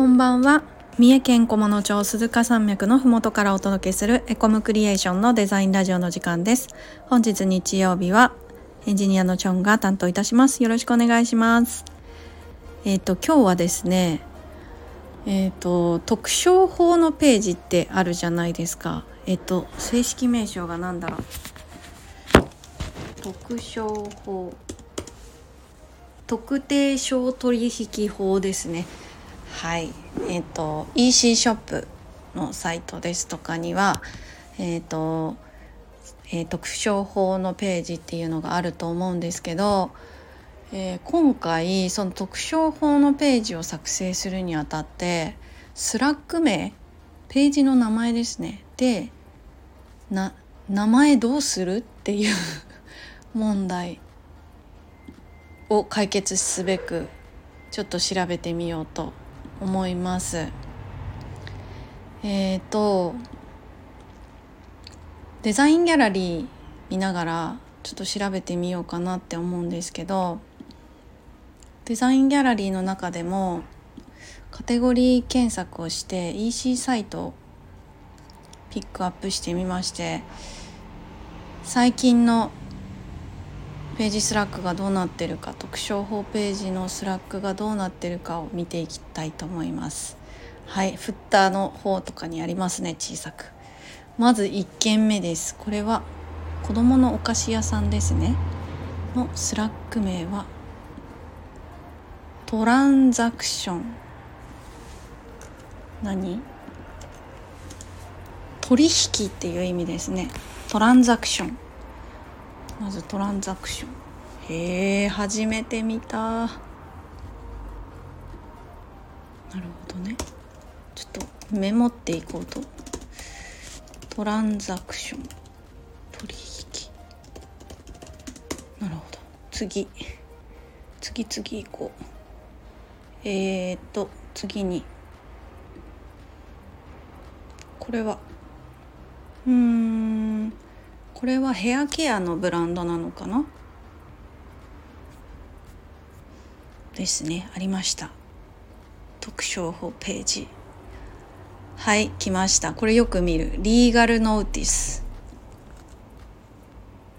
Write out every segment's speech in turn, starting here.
こんばんは。三重県菰野町鈴鹿山脈のふもとからお届けするエコムクリエーションのデザインラジオの時間です。本日日曜日はエンジニアのチョンが担当いたします。よろしくお願いします。えっ、ー、と今日はですねえっ、ー、と特商法のページってあるじゃないですか。えっ、ー、と正式名称が何だろう。特商法。特定商取引法ですね。はい。えっ、ー、と EC ショップのサイトですとかにはえっ、ー、と、えー、特商法のページっていうのがあると思うんですけど、えー、今回その特商法のページを作成するにあたってスラッグ名ページの名前ですね。で名前どうするっていう 問題を解決すべくちょっと調べてみようと思います。えっ、ー、とデザインギャラリー見ながらちょっと調べてみようかなって思うんですけどデザインギャラリーの中でもカテゴリー検索をして EC サイトをピックアップしてみまして最近のページスラッグがどうなってるか特商法ページのスラッグがどうなってるかを見ていきたいと思います。はいフッターの方とかにありますね小さく。まず1件目です。これは子供のお菓子屋さんですね。のスラッグ名は transaction。何？取引っていう意味ですね。トランザクション。まずトランザクション。へえ初めて見た。なるほどね。ちょっとメモっていこうと。トランザクション。取引。なるほど。次。次次行こう。えー、っと次に。これは。うん。これはヘアケアのブランドなのかな？ですね。ありました。特徴法ページ。はい来ました。これよく見る。リーガルノーティス。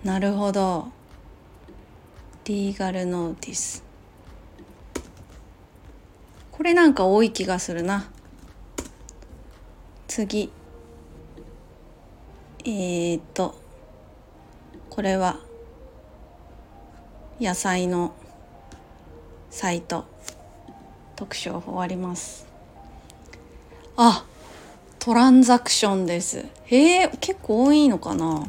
なるほど。リーガルノーティス。これなんか多い気がするな。次。えー、っと。これは野菜のサイト特徴終わります。あトランザクションです。へえ結構多いのかな。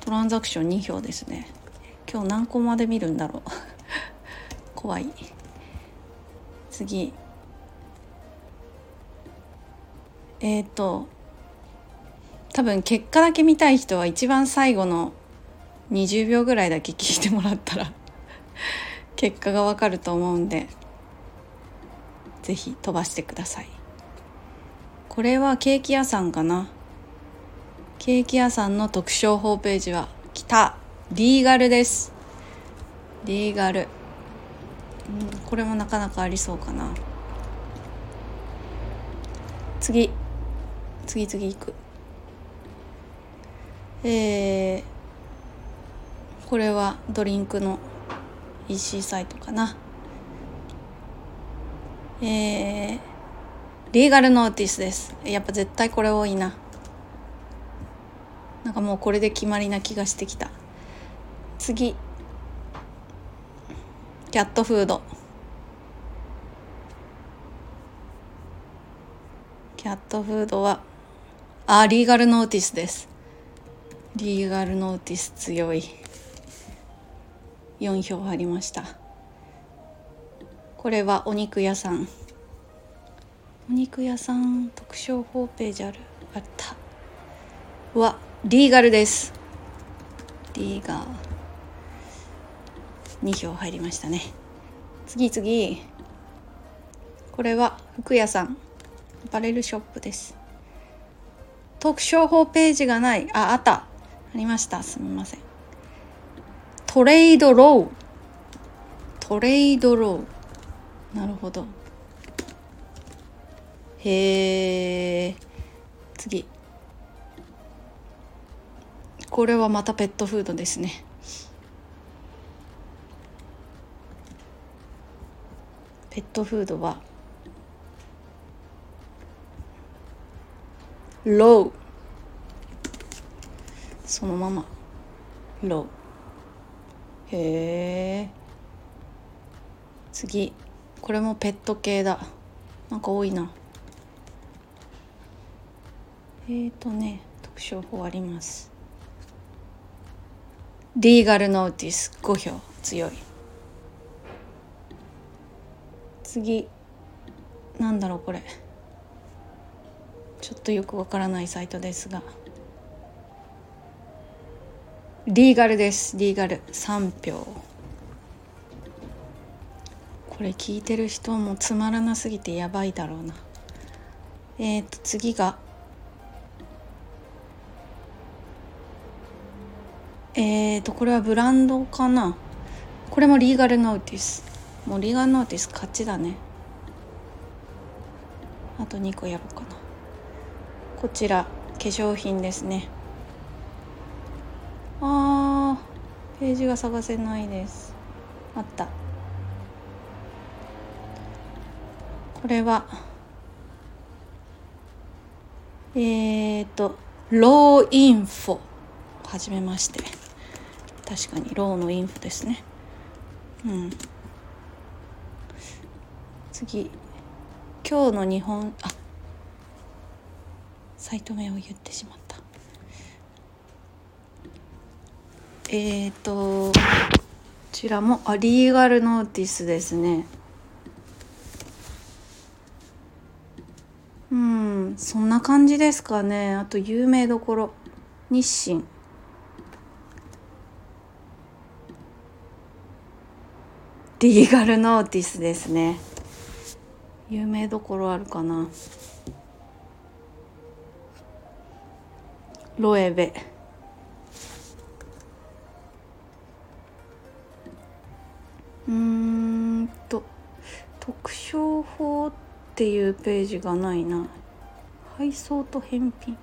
トランザクション2票ですね。今日何個まで見るんだろう。怖い。次。えっ、ー、と多分結果だけ見たい人は一番最後の20秒ぐらいだけ聞いてもらったら 結果がわかると思うんで是非飛ばしてください。これはケーキ屋さんかな？ケーキ屋さんの特徴ホームページは来た。リーガルです。リーガル、これもなかなかありそうかな。次。次次行く。えー、これはドリンクの EC サイトかな。えー、リーガルノーティスです。やっぱ絶対これ多いな。なんかもうこれで決まりな気がしてきた。次。キャットフード。キャットフードはあリーガルノーティスです。リーガルノーティス強い。4票入りました。これはお肉屋さん。お肉屋さん特徴ホーページある？あった。はリーガルです。リーガー2票入りましたね。次次これは服屋さん。アパレルショップです。特徴法ページがない。ああった。ありました。すみません。トレードロー。トレードロー。なるほど。へえ次。これはまたペットフードですね。ペットフードはロー。そのまま。ロ。ーへえ次。これもペット系だ。なんか多いな。えーとね特徴法あります。リーガルノーティス5票強い。次。なんだろうこれ。ちょっとよくわからないサイトですが。リーガルです。リーガル。3票。これ聞いてる人もつまらなすぎてやばいだろうな。えっ、ー、と次が。えっ、ー、とこれはブランドかな？これもリーガルノーティス。もうリーガルノーティス勝ちだね。あと2個やろうかな。こちら化粧品ですね。あーページが探せないです。あった。これはえっ、ー、とローインフォ。はじめまして。確かにローのインフォですね。うん。次。今日の日本あサイト名を言ってしまった。えっ、ー、とこちらもあリーガルノーティスですね。うんそんな感じですかね。あと有名どころ日清。リーガルノーティスですね。有名どころあるかな。ロエベ。特徴法っていうページがないな。配送と返品。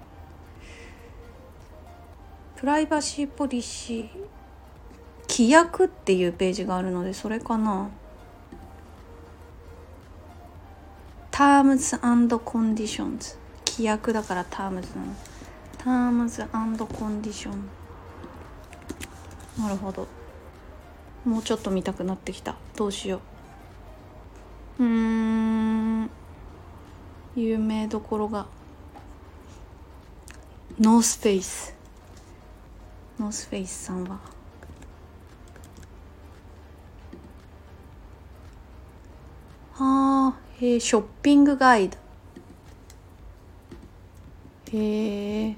プライバシーポリシー規約っていうページがあるのでそれかな。Terms and Conditions 規約だから Terms なの。Terms and Condition なるほど。もうちょっと見たくなってきた。どうしよう。うん。有名どころが。North Face。North Face さんは。あーえー、 shopping guide。へえ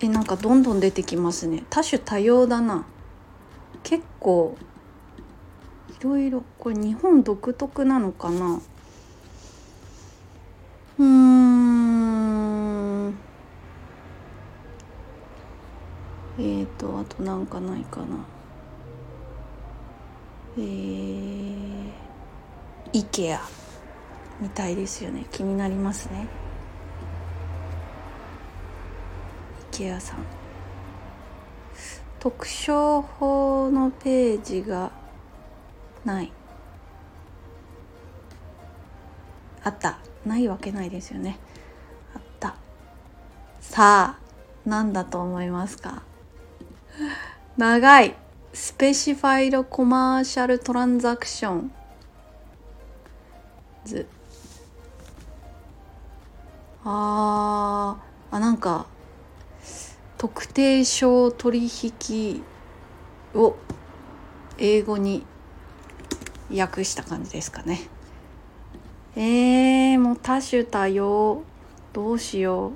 えなんかどんどん出てきますね。多種多様だな。結構いろいろこれ日本独特なのかな。うん。えーとあとなんかないかな。えー IKEA みたいですよね。気になりますね。IKEA さん。特徴法のページがない。あった。ないわけないですよね。あった。さあ何だと思いますか？長い。スペシファイドコマーシャルトランザクション図あー。あなんか特定商取引を英語に訳した感じですかね。えー、もう多種多様。どうしよう。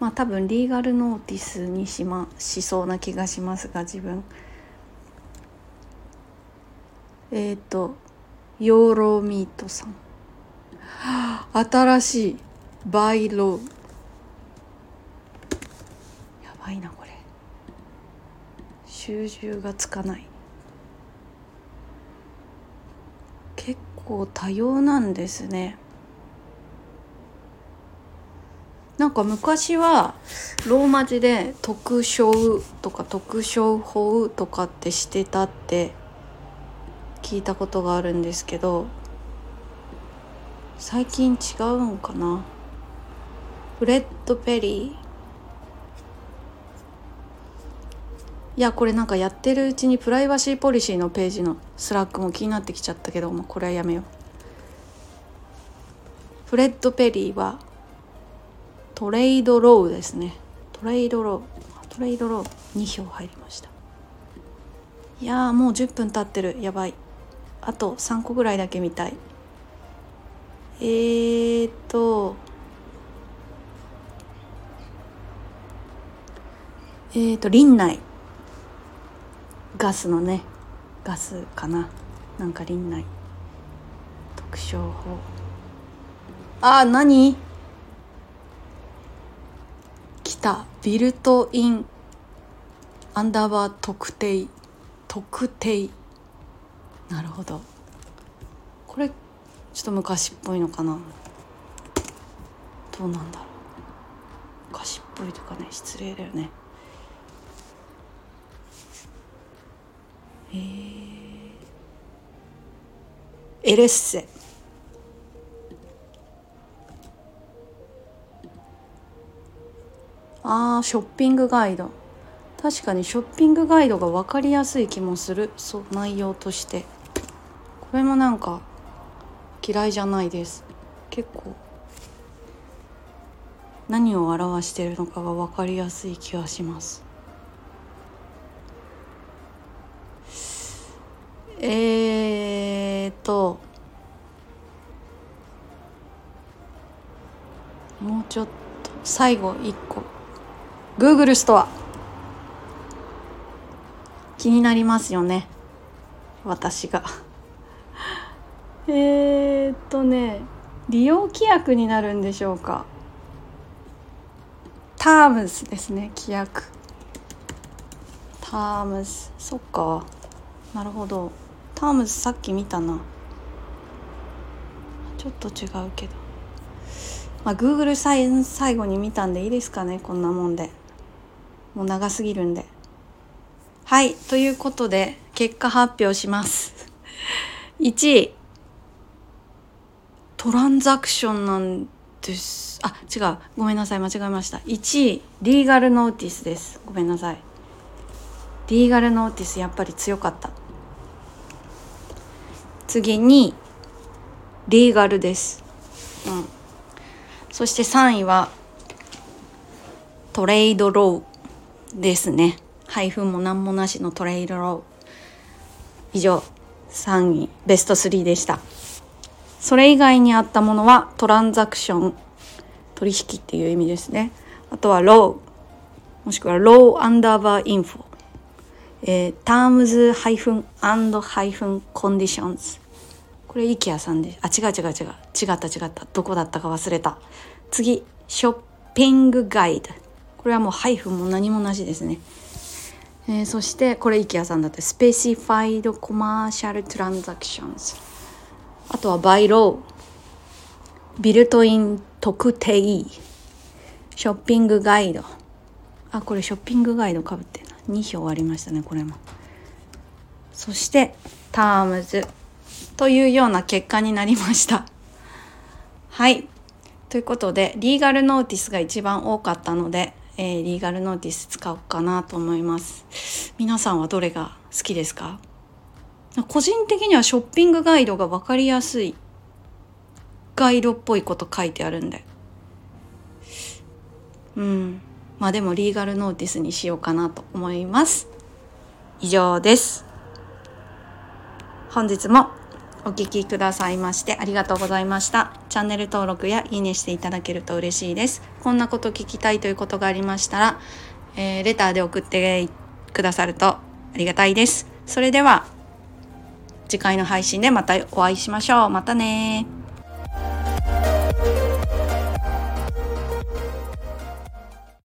まあ多分リーガルノーティスにしましそうな気がしますが自分。えっ、ー、とヨーローミートさん。新しい。バイローやばいなこれ。集中がつかない。構多様なんですね。なんか昔はローマ字で「特徴」とか「特徴法」とかってしてたって聞いたことがあるんですけど最近違うんかなFred Perry いやこれなんかやってるうちにプライバシーポリシーのページのスラックも気になってきちゃったけどもこれはやめよう。 Fred Perry は trade law ですね。 trade law。trade law。2票入りました。いやーもう10分経ってる。やばい。あと3個ぐらいだけ見たい。えーっとえーと林内ガスのねガスかな。なんか林内。特徴法。あ何？来た。ビルトイン。アンダーバー特定。特定。なるほど。これちょっと昔っぽいのかな。どうなんだろう。昔っぽいとかね失礼だよね。えー、エレッセ。あーショッピングガイド。確かにショッピングガイドが分かりやすい気もする。そう内容として。これもなんか嫌いじゃないです。結構何を表しているのかが分かりやすい気がします。えーともうちょっと最後1個。Google ストア気になりますよね。私が。えーっとね利用規約になるんでしょうか。タームスですね規約。タームスそっか。なるほど。タームスさっき見たな。ちょっと違うけど。まあ Google 最後に見たんでいいですかねこんなもんで。もう長すぎるんで。はいということで結果発表します。1位。トランザクションなんです。あ違う。ごめんなさい間違えました。1位リーガルノーティスです。ごめんなさい。リーガルノーティスやっぱり強かった。次に legal です。うん。そして3位は trade law ですね。ハイフンも何もなしの trade law。以上3位ベスト3でした。それ以外にあったものは transaction。取引っていう意味ですね。あとは law。もしくは law アンダーバー info。えー、タこれ IKEA さんで。あ違う違う違う。違った違った。どこだったか忘れた。次 shopping guide。これはもうハイフンも何もなしですね。えー、そしてこれ IKEA さんだって specified commercial transactions。あとは by law。ビルトイン特定。ショッピングガイド。あこれショッピングガイドかぶってな。2票ありましたねこれも。そしてタームズ。というような結果になりました。はい。ということでリーガルノーティスが一番多かったのでえー、リーガルノーティス使おうかなと思います。皆さんはどれが好きですか？個人的にはショッピングガイドが分かりやすいガイドっぽいこと書いてあるんで。うん。まあでもリーガルノーティスにしようかなと思います。以上です。本日もお聞きくださいましてありがとうございました。チャンネル登録やいいねしていただけると嬉しいです。こんなこと聞きたいということがありましたら、えー、レターで送ってくださるとありがたいです。それでは次回の配信でまたお会いしましょう。またね